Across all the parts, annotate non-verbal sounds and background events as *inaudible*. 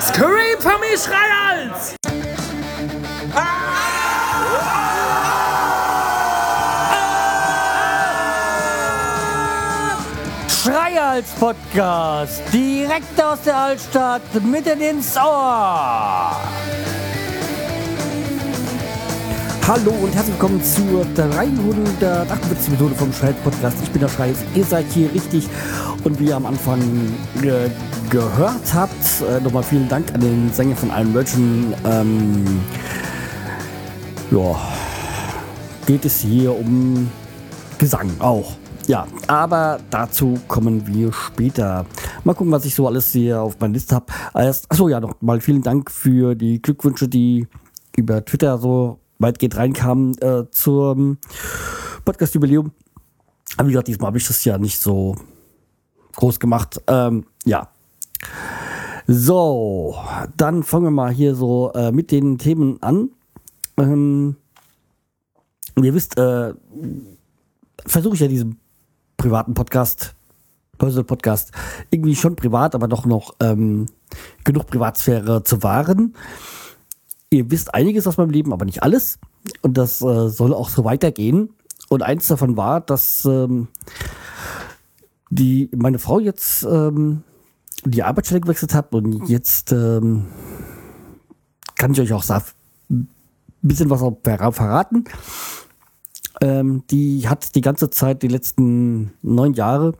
Scream für mich, Schreihals! Schreihals Podcast, direkt aus der Altstadt, mitten ins Ohr. Hallo und herzlich willkommen zur 348. Methode vom Schreihals Podcast. Ich bin der Schreihals, ihr seid hier richtig. Und wie ihr am Anfang äh, gehört habt, äh, nochmal vielen Dank an den Sänger von allen Merchen. Ähm, ja, geht es hier um Gesang auch. Ja, aber dazu kommen wir später. Mal gucken, was ich so alles hier auf meiner Liste habe. Achso, ja, nochmal vielen Dank für die Glückwünsche, die über Twitter so weit geht reinkamen äh, zum Podcast-Jubiläum. Aber wie gesagt, diesmal habe ich das ja nicht so groß gemacht. Ähm, ja. So, dann fangen wir mal hier so äh, mit den Themen an. Ähm, ihr wisst, äh, versuche ich ja diesen privaten Podcast, Personal Podcast, irgendwie schon privat, aber doch noch ähm, genug Privatsphäre zu wahren. Ihr wisst einiges aus meinem Leben, aber nicht alles. Und das äh, soll auch so weitergehen. Und eins davon war, dass ähm, die meine Frau jetzt ähm, die Arbeitsstelle gewechselt hat und jetzt ähm, kann ich euch auch ein bisschen was verraten. Ähm, die hat die ganze Zeit, die letzten neun Jahre,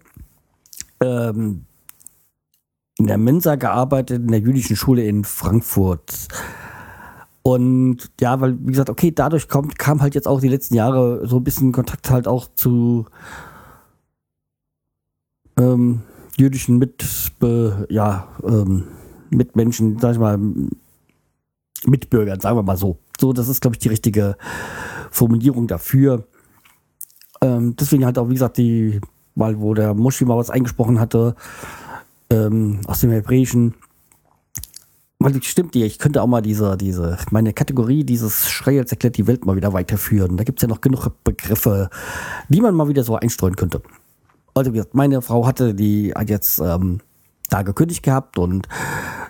ähm, in der Mensa gearbeitet, in der jüdischen Schule in Frankfurt. Und ja, weil, wie gesagt, okay, dadurch kommt, kam halt jetzt auch die letzten Jahre so ein bisschen Kontakt halt auch zu ähm, jüdischen Mit, ja, ähm, Mitmenschen, sag ich mal, Mitbürgern, sagen wir mal so. So, das ist, glaube ich, die richtige Formulierung dafür. Ähm, deswegen halt auch, wie gesagt, die, weil wo der Moschi mal was eingesprochen hatte, ähm, aus dem Hebräischen, weil stimmt dir, ich könnte auch mal diese, diese, meine Kategorie, dieses Schreihals erklärt die Welt mal wieder weiterführen. Da gibt es ja noch genug Begriffe, die man mal wieder so einstreuen könnte. Also wie gesagt, meine Frau hatte die, hat jetzt ähm, da gekündigt gehabt und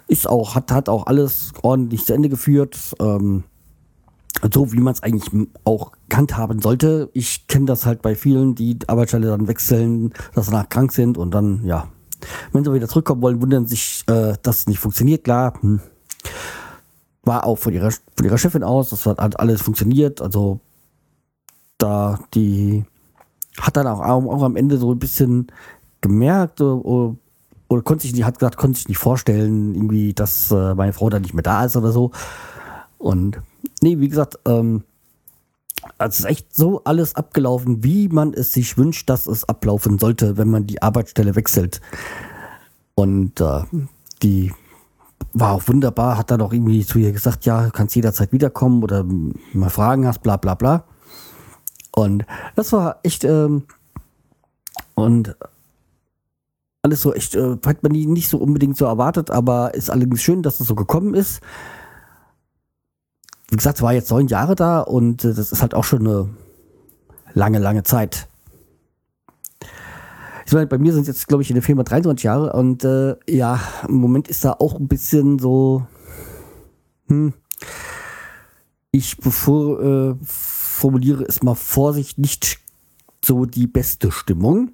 ist auch, hat, hat auch alles ordentlich zu Ende geführt. Ähm, so wie man es eigentlich auch handhaben sollte. Ich kenne das halt bei vielen, die Arbeitsstelle dann wechseln, dass sie danach krank sind und dann, ja, wenn sie wieder zurückkommen wollen, wundern sich, äh, dass es nicht funktioniert. Klar, hm. war auch von ihrer, von ihrer Chefin aus, das hat alles funktioniert. Also da die hat dann auch, auch am Ende so ein bisschen gemerkt oder, oder konnte sich nicht, hat gesagt, konnte sich nicht vorstellen, irgendwie, dass äh, meine Frau da nicht mehr da ist oder so. Und nee, wie gesagt, ähm, es ist echt so alles abgelaufen, wie man es sich wünscht, dass es ablaufen sollte, wenn man die Arbeitsstelle wechselt. Und äh, die war auch wunderbar, hat dann auch irgendwie zu ihr gesagt, ja, du kannst jederzeit wiederkommen oder mal Fragen hast, bla bla bla. Und das war echt, ähm, und alles so echt, äh, hat man die nicht so unbedingt so erwartet, aber ist allerdings schön, dass das so gekommen ist. Wie gesagt, war jetzt neun Jahre da und äh, das ist halt auch schon eine lange, lange Zeit. Ich meine, bei mir sind jetzt, glaube ich, in der Firma 23 Jahre und äh, ja, im Moment ist da auch ein bisschen so, hm, ich bevor, äh, formuliere es mal vorsichtig, nicht so die beste Stimmung.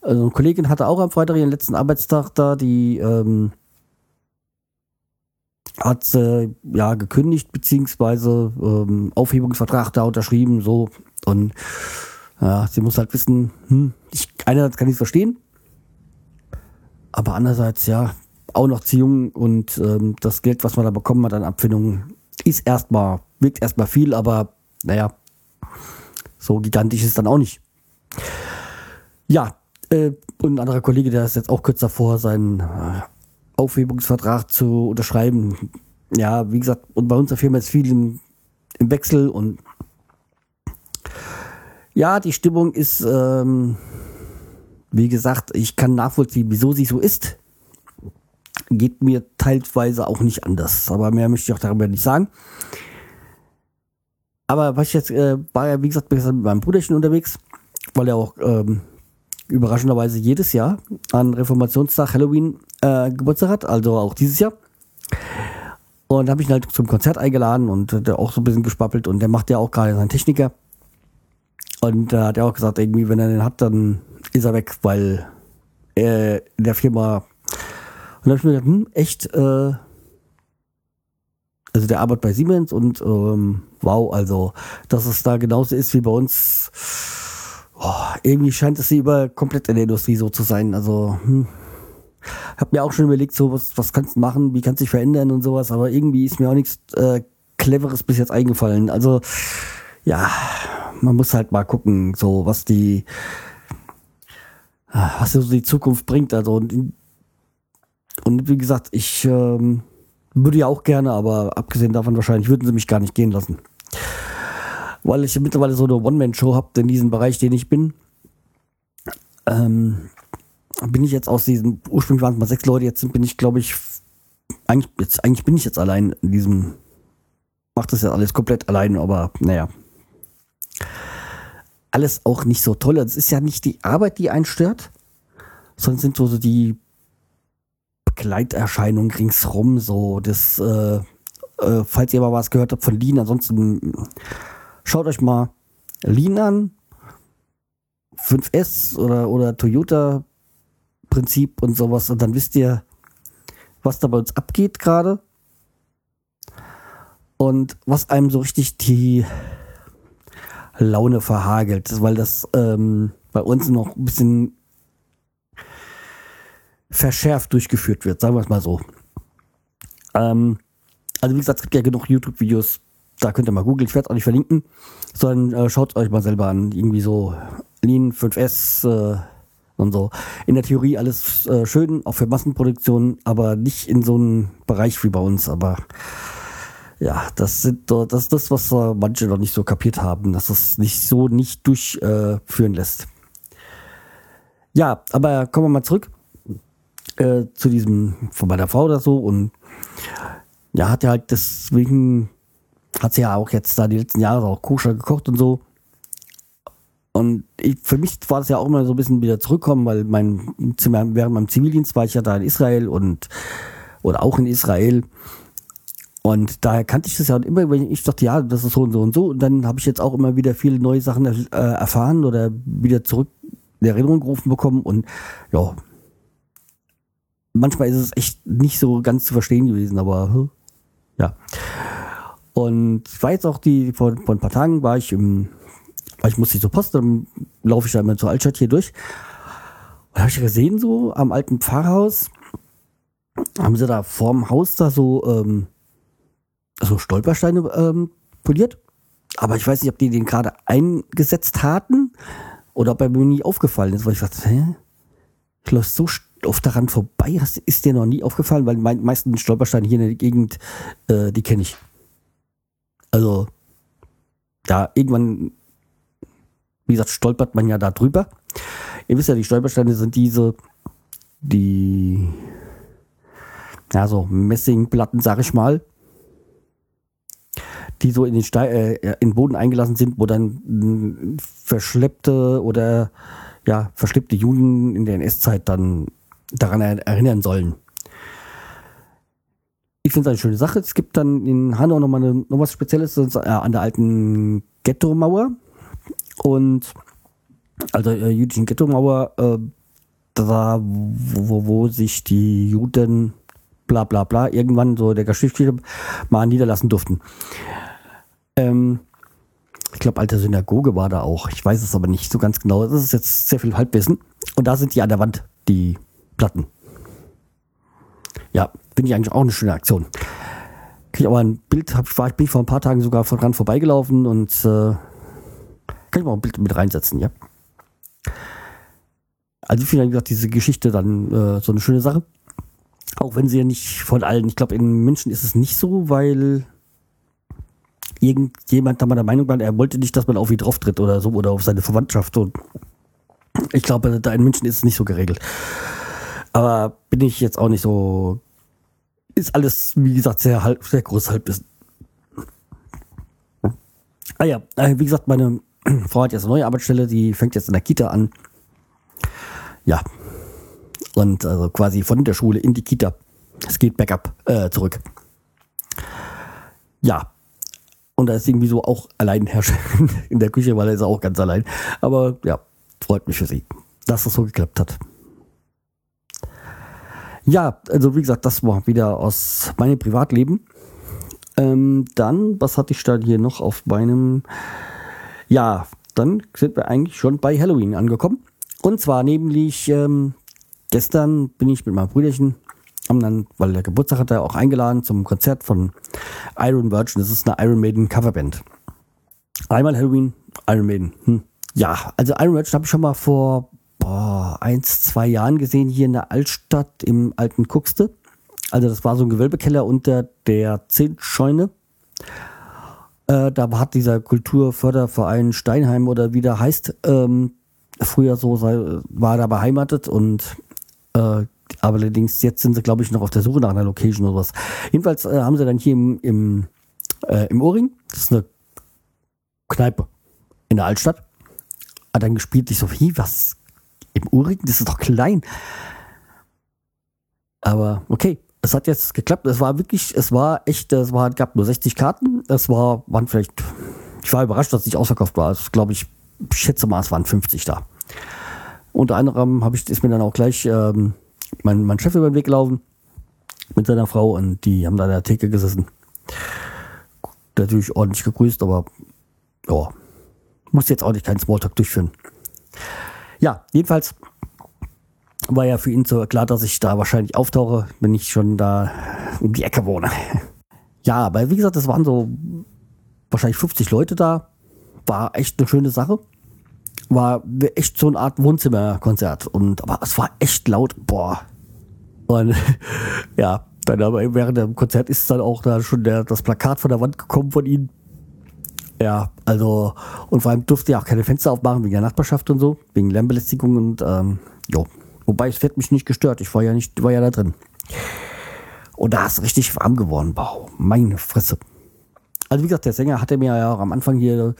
Also eine Kollegin hatte auch am Freitag ihren letzten Arbeitstag da, die ähm, hat äh, ja gekündigt, beziehungsweise ähm, Aufhebungsvertrag da unterschrieben, so. Und ja, sie muss halt wissen, hm, ich, einerseits kann ich es verstehen, aber andererseits, ja, auch noch zu jung und ähm, das Geld, was man da bekommen hat an Abfindungen, ist erstmal, wirkt erstmal viel, aber naja, so gigantisch ist es dann auch nicht. Ja, äh, und ein anderer Kollege, der ist jetzt auch kurz davor, seinen äh, Aufhebungsvertrag zu unterschreiben. Ja, wie gesagt, und bei unserer Firma ist viel im, im Wechsel und ja, die Stimmung ist, ähm, wie gesagt, ich kann nachvollziehen, wieso sie so ist. Geht mir teilweise auch nicht anders, aber mehr möchte ich auch darüber nicht sagen. Aber was ich jetzt, äh, war ja, wie gesagt, mit meinem Bruderchen unterwegs, weil er auch ähm, überraschenderweise jedes Jahr an Reformationstag Halloween äh, Geburtstag hat, also auch dieses Jahr. Und habe ich ihn halt zum Konzert eingeladen und der auch so ein bisschen gespappelt und der macht ja auch gerade seinen Techniker. Und da hat er auch gesagt, irgendwie, wenn er den hat, dann ist er weg, weil er in der Firma. Und da habe ich mir gedacht, hm, echt, äh, also der arbeitet bei Siemens und ähm, wow, also, dass es da genauso ist wie bei uns. Oh, irgendwie scheint es über komplett in der Industrie so zu sein. Also, hm. hab mir auch schon überlegt, so was, was kannst du machen, wie kannst du dich verändern und sowas, aber irgendwie ist mir auch nichts äh, Cleveres bis jetzt eingefallen. Also, ja, man muss halt mal gucken, so was die, was so die Zukunft bringt. Also, und, und wie gesagt, ich ähm, würde ja auch gerne, aber abgesehen davon wahrscheinlich würden sie mich gar nicht gehen lassen. Weil ich mittlerweile so eine One-Man-Show habe in diesem Bereich, den ich bin. Ähm, bin ich jetzt aus diesen, ursprünglich waren es mal sechs Leute, jetzt bin ich, glaube ich, eigentlich, jetzt, eigentlich bin ich jetzt allein in diesem, macht das ja alles komplett allein, aber naja. Alles auch nicht so toll. Es ist ja nicht die Arbeit, die einen stört, sondern sind so die Begleiterscheinung ringsrum, so das, äh, äh, falls ihr mal was gehört habt von Lean, ansonsten schaut euch mal Lean an, 5S oder, oder Toyota Prinzip und sowas. Und dann wisst ihr, was da bei uns abgeht gerade. Und was einem so richtig die Laune verhagelt, weil das ähm, bei uns noch ein bisschen verschärft durchgeführt wird, sagen wir es mal so. Ähm, also wie gesagt, es gibt ja genug YouTube-Videos, da könnt ihr mal googeln, ich werde es auch nicht verlinken, sondern äh, schaut euch mal selber an, irgendwie so Lean 5S äh, und so. In der Theorie alles äh, schön, auch für Massenproduktion, aber nicht in so einem Bereich wie bei uns, aber ja, das sind das ist das, was manche noch nicht so kapiert haben, dass es nicht so nicht durchführen lässt. Ja, aber kommen wir mal zurück äh, zu diesem von meiner Frau oder so und ja, hat ja halt deswegen, hat sie ja auch jetzt da die letzten Jahre auch koscher gekocht und so. Und ich, für mich war das ja auch immer so ein bisschen wieder zurückkommen, weil mein während meinem Zivildienst war ich ja da in Israel und oder auch in Israel. Und daher kannte ich das ja immer, wenn ich dachte, ja, das ist so und so und so. Und dann habe ich jetzt auch immer wieder viele neue Sachen äh, erfahren oder wieder zurück in Erinnerung gerufen bekommen. Und ja, manchmal ist es echt nicht so ganz zu verstehen gewesen, aber hm, ja. Und ich war jetzt auch die, vor, vor ein paar Tagen war ich im, weil ich musste zur Post, dann laufe ich da immer zur Altstadt hier durch. Und habe ich gesehen, so am alten Pfarrhaus, haben sie da vorm Haus da so, ähm, so Stolpersteine ähm, poliert. Aber ich weiß nicht, ob die den gerade eingesetzt hatten oder ob er mir nie aufgefallen ist, weil ich dachte, hä? Ich laufe so oft daran vorbei. Ist dir noch nie aufgefallen? Weil die meisten Stolpersteine hier in der Gegend, äh, die kenne ich. Also, ja, irgendwann, wie gesagt, stolpert man ja da drüber. Ihr wisst ja, die Stolpersteine sind diese, die, ja, so Messingplatten, sag ich mal, die so in den, Ste äh, in den Boden eingelassen sind, wo dann verschleppte oder ja, verschleppte Juden in der NS-Zeit dann daran erinnern sollen. Ich finde es eine schöne Sache. Es gibt dann in Hanau nochmal eine, noch was Spezielles äh, an der alten Ghetto-Mauer. Und also äh, jüdischen Ghetto-Mauer, äh, da wo, wo sich die Juden bla bla bla irgendwann so der Geschichte mal niederlassen durften. Ähm, ich glaube, alte Synagoge war da auch. Ich weiß es aber nicht so ganz genau. Das ist jetzt sehr viel Halbwissen. Und da sind die an der Wand, die Platten. Ja, finde ich eigentlich auch eine schöne Aktion. Kriege ich aber ein Bild, hab, war, bin ich vor ein paar Tagen sogar von dran vorbeigelaufen und äh, kann ich mal ein Bild mit reinsetzen, ja. Also ich finde, wie gesagt, diese Geschichte dann äh, so eine schöne Sache. Auch wenn sie ja nicht von allen, ich glaube, in München ist es nicht so, weil irgendjemand da mal der Meinung war, er wollte nicht, dass man auf ihn drauf tritt oder so oder auf seine Verwandtschaft. Und ich glaube, da in München ist es nicht so geregelt. Aber bin ich jetzt auch nicht so. Ist alles, wie gesagt, sehr, sehr groß Halbwissen. Ah ja, äh, wie gesagt, meine *clears throat* Frau hat jetzt eine neue Arbeitsstelle, die fängt jetzt in der Kita an. ja. Und also quasi von der Schule in die Kita. Es geht backup äh, zurück. Ja. Und da ist irgendwie so auch Alleinherrscher *laughs* in der Küche, weil er ist auch ganz allein. Aber ja, freut mich für sie, dass das so geklappt hat. Ja, also wie gesagt, das war wieder aus meinem Privatleben. Ähm, dann, was hatte ich da hier noch auf meinem... Ja, dann sind wir eigentlich schon bei Halloween angekommen. Und zwar nämlich ähm, gestern bin ich mit meinem Brüderchen, haben dann, weil der Geburtstag hat er auch eingeladen zum Konzert von Iron Virgin. Das ist eine Iron Maiden Coverband. Einmal Halloween, Iron Maiden. Hm. Ja, also Iron Virgin habe ich schon mal vor boah, eins, zwei Jahren gesehen hier in der Altstadt im alten Kuxte. Also das war so ein Gewölbekeller unter der Zehntscheune. Äh, da hat dieser Kulturförderverein Steinheim oder wie der heißt, ähm, früher so sei, war da beheimatet und äh, allerdings jetzt sind sie, glaube ich, noch auf der Suche nach einer Location oder was. Jedenfalls äh, haben sie dann hier im, im, äh, im Ohrring, das ist eine Kneipe in der Altstadt, hat dann gespielt. Ich so, wie, was? Im? Das ist doch klein. Aber okay, es hat jetzt geklappt. Es war wirklich, es war echt, es war, gab nur 60 Karten. Es war, waren vielleicht, ich war überrascht, dass es nicht ausverkauft war. Es glaube ich, ich schätze mal, es waren 50 da. Unter anderem habe ich, ist mir dann auch gleich ähm, mein, mein Chef über den Weg gelaufen mit seiner Frau und die haben da an der Theke gesessen. Natürlich ordentlich gegrüßt, aber ja, muss jetzt auch nicht keinen Smalltalk durchführen. Ja, jedenfalls war ja für ihn so klar, dass ich da wahrscheinlich auftauche, wenn ich schon da um die Ecke wohne. *laughs* Ja, aber wie gesagt, es waren so wahrscheinlich 50 Leute da. War echt eine schöne Sache. War echt so eine Art Wohnzimmerkonzert. Und aber es war echt laut. Boah. Und *laughs* ja, dann aber während dem Konzert ist dann auch da schon der, das Plakat von der Wand gekommen von ihnen. Ja, also, und vor allem durfte ja auch keine Fenster aufmachen wegen der Nachbarschaft und so, wegen Lärmbelästigung und ähm, jo, Wobei es wird mich nicht gestört. Ich war ja nicht, war ja da drin. Und da ist richtig warm geworden. Wow, meine Fresse. Also wie gesagt, der Sänger hatte mir ja auch am Anfang hier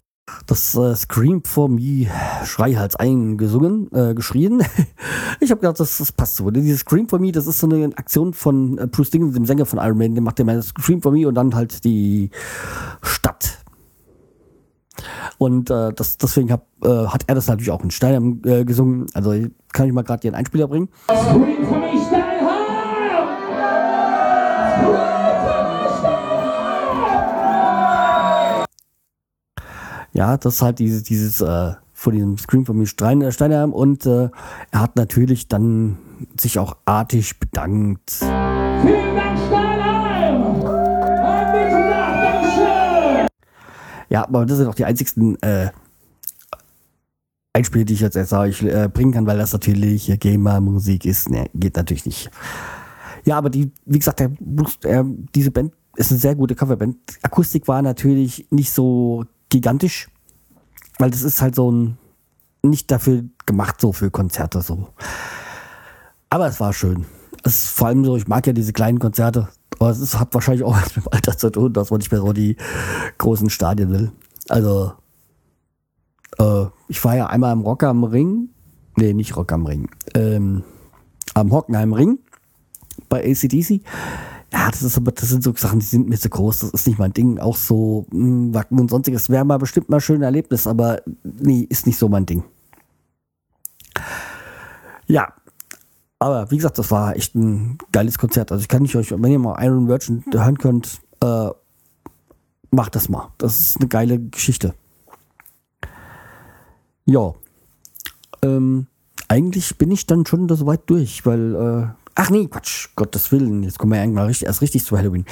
das äh, Scream for Me Schreihals eingesungen, äh, geschrien. *laughs* ich habe gedacht, das, das passt so. Dieses Scream for Me, das ist so eine Aktion von äh, Bruce Dickinson, dem Sänger von Iron Man. Der macht immer das Scream for Me und dann halt die Stadt. Und äh, das, deswegen hab, äh, hat er das natürlich auch in Stein äh, gesungen. Also kann ich mal gerade den Einspieler bringen. Ja, das ist halt dieses, dieses äh, von diesem Scream von mir Stein, äh, Steinheim und äh, er hat natürlich dann sich auch artig bedankt. Vielen Dank, Steinheim! Ja, aber das sind auch die einzigsten äh, Einspiele, die ich jetzt sage, ich äh, bringen kann, weil das natürlich äh, Gamer-Musik ist. Ne, geht natürlich nicht. Ja, aber die, wie gesagt, der, äh, diese Band ist eine sehr gute Coverband. Akustik war natürlich nicht so gigantisch, weil das ist halt so ein, nicht dafür gemacht, so für Konzerte so. Aber es war schön. Ist vor allem so, ich mag ja diese kleinen Konzerte, aber es ist, hat wahrscheinlich auch *laughs* was mit dem Alter zu tun, dass man nicht mehr so die großen Stadien will. Also, äh, ich war ja einmal im Rock am Ring. Nee, nicht Rock am Ring. Ähm, am Hockenheim Ring bei ACDC. Ja, das ist aber, das sind so Sachen, die sind mir zu groß. Das ist nicht mein Ding. Auch so mh, hm, Wacken und sonstiges wäre mal bestimmt mal ein schönes Erlebnis, aber nee, ist nicht so mein Ding. Ja, aber wie gesagt, das war echt ein geiles Konzert. Also ich kann nicht euch, wenn ihr mal Iron Virgin hören könnt, äh, macht das mal. Das ist eine geile Geschichte. Ja. Ähm, eigentlich bin ich dann schon so weit durch, weil, äh, ach nee, Quatsch, Gottes Willen, jetzt kommen wir ja erst richtig zu Halloween.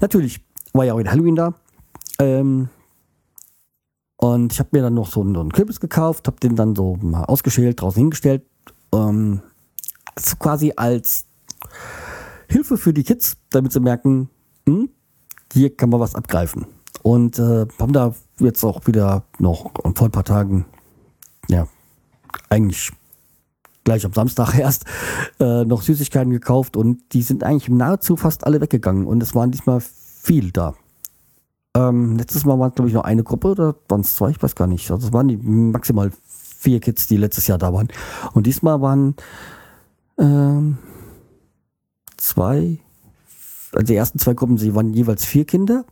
Natürlich war ja auch wieder Halloween da. Ähm, und ich habe mir dann noch so einen, so einen Kürbis gekauft, habe den dann so mal ausgeschält, draußen hingestellt. Ähm, also quasi als Hilfe für die Kids, damit sie merken, hm, hier kann man was abgreifen. Und äh, haben da jetzt auch wieder noch vor ein paar Tagen ja, eigentlich gleich am Samstag *laughs* erst äh, noch Süßigkeiten gekauft und die sind eigentlich nahezu fast alle weggegangen und es waren diesmal viel da. Ähm, letztes Mal waren es, glaube ich, noch eine Gruppe oder waren es zwei, ich weiß gar nicht. Also es waren die maximal vier Kids, die letztes Jahr da waren. Und diesmal waren ähm, zwei, also die ersten zwei Gruppen, sie waren jeweils vier Kinder.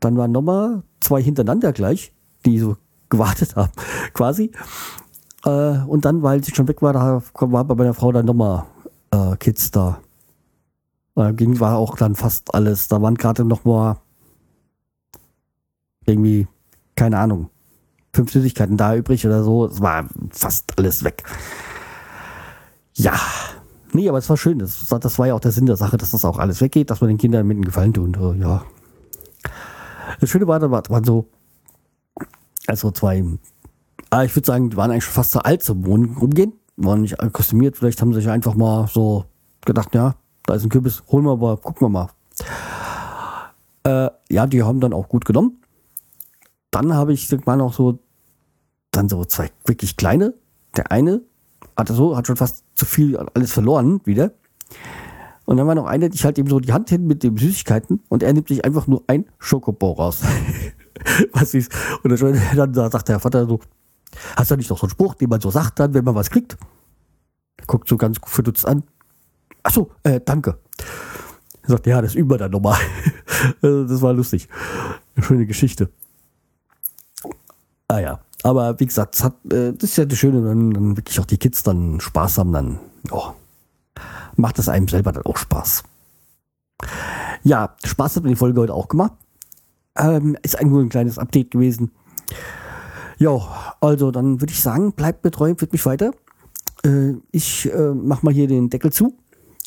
Dann waren nochmal zwei hintereinander gleich, die so *laughs* gewartet haben, quasi. Äh, und dann, weil sie schon weg war, da war bei meiner Frau dann nochmal äh, Kids da. Da ging, war auch dann fast alles. Da waren gerade noch mal irgendwie, keine Ahnung, fünf Süßigkeiten da übrig oder so. Es war fast alles weg. Ja. Nee, aber es war schön. Das, das war ja auch der Sinn der Sache, dass das auch alles weggeht, dass man den Kindern mit einem Gefallen tut. Äh, ja. Das Schöne war, da waren so, also zwei, ah, ich würde sagen, die waren eigentlich schon fast zu alt zum Wohnen rumgehen. Waren nicht kostümiert, vielleicht haben sie sich einfach mal so gedacht, ja, da ist ein Kürbis, holen wir mal, gucken wir mal. Äh, ja, die haben dann auch gut genommen. Dann habe ich mal noch so, dann so zwei wirklich kleine. Der eine hat so, hat schon fast zu viel alles verloren wieder. Und dann war noch eine, ich halte ihm so die Hand hin mit den Süßigkeiten und er nimmt sich einfach nur ein Schokobau raus. *laughs* was ist? Und dann, sagt der Vater so, hast du nicht noch so einen Spruch, den man so sagt dann, wenn man was kriegt? Guckt so ganz verdutzt an. Ach so, äh, danke. Er sagt, ja, das üben wir dann nochmal. *laughs* das war lustig. Eine schöne Geschichte. Ah ja, aber wie gesagt, das, hat, äh, das ist ja das Schöne, wenn dann wirklich auch die Kids dann Spaß haben, dann oh, macht es einem selber dann auch Spaß. Ja, Spaß hat mir die Folge heute auch gemacht. Ähm, ist eigentlich nur ein kleines Update gewesen. Ja, also dann würde ich sagen, bleibt betreut, wird mich weiter. Äh, ich äh, mach mal hier den Deckel zu.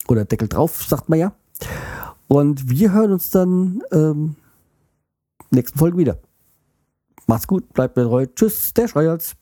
Oder Deckel drauf, sagt man ja. Und wir hören uns dann ähm, nächsten Folge wieder. Macht's gut, bleibt mir treu. Tschüss, der Schreihals.